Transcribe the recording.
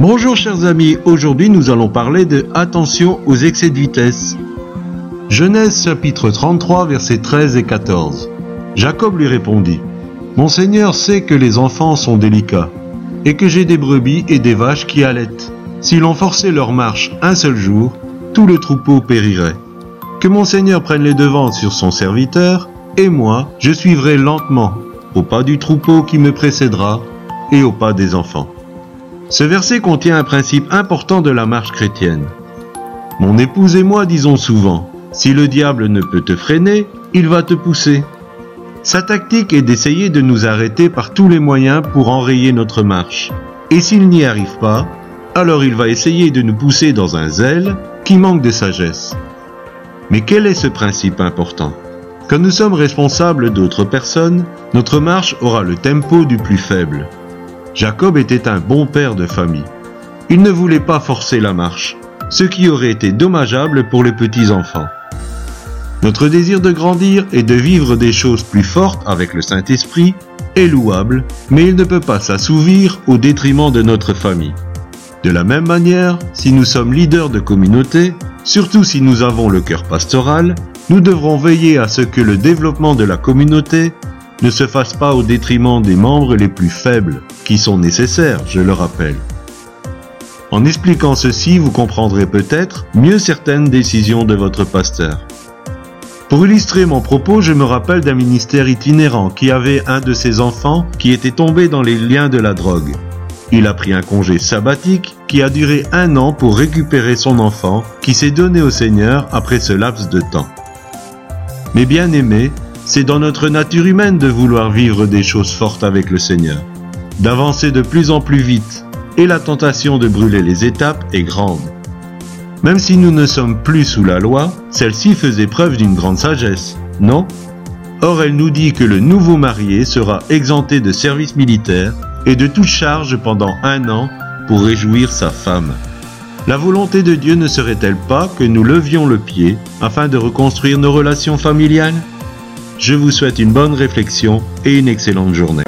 Bonjour chers amis, aujourd'hui nous allons parler de attention aux excès de vitesse. Genèse chapitre 33 versets 13 et 14. Jacob lui répondit, Mon Seigneur sait que les enfants sont délicats, et que j'ai des brebis et des vaches qui allaitent. Si l'on forçait leur marche un seul jour, tout le troupeau périrait. Que mon Seigneur prenne les devants sur son serviteur, et moi, je suivrai lentement, au pas du troupeau qui me précédera, et au pas des enfants. Ce verset contient un principe important de la marche chrétienne. Mon épouse et moi disons souvent, si le diable ne peut te freiner, il va te pousser. Sa tactique est d'essayer de nous arrêter par tous les moyens pour enrayer notre marche. Et s'il n'y arrive pas, alors il va essayer de nous pousser dans un zèle qui manque de sagesse. Mais quel est ce principe important? Quand nous sommes responsables d'autres personnes, notre marche aura le tempo du plus faible. Jacob était un bon père de famille. Il ne voulait pas forcer la marche, ce qui aurait été dommageable pour les petits-enfants. Notre désir de grandir et de vivre des choses plus fortes avec le Saint-Esprit est louable, mais il ne peut pas s'assouvir au détriment de notre famille. De la même manière, si nous sommes leaders de communauté, surtout si nous avons le cœur pastoral, nous devrons veiller à ce que le développement de la communauté ne se fasse pas au détriment des membres les plus faibles, qui sont nécessaires, je le rappelle. En expliquant ceci, vous comprendrez peut-être mieux certaines décisions de votre pasteur. Pour illustrer mon propos, je me rappelle d'un ministère itinérant qui avait un de ses enfants qui était tombé dans les liens de la drogue. Il a pris un congé sabbatique qui a duré un an pour récupérer son enfant qui s'est donné au Seigneur après ce laps de temps. Mais bien aimé, c'est dans notre nature humaine de vouloir vivre des choses fortes avec le Seigneur, d'avancer de plus en plus vite, et la tentation de brûler les étapes est grande. Même si nous ne sommes plus sous la loi, celle-ci faisait preuve d'une grande sagesse, non? Or elle nous dit que le nouveau marié sera exempté de service militaire et de toute charge pendant un an pour réjouir sa femme. La volonté de Dieu ne serait-elle pas que nous levions le pied afin de reconstruire nos relations familiales? Je vous souhaite une bonne réflexion et une excellente journée.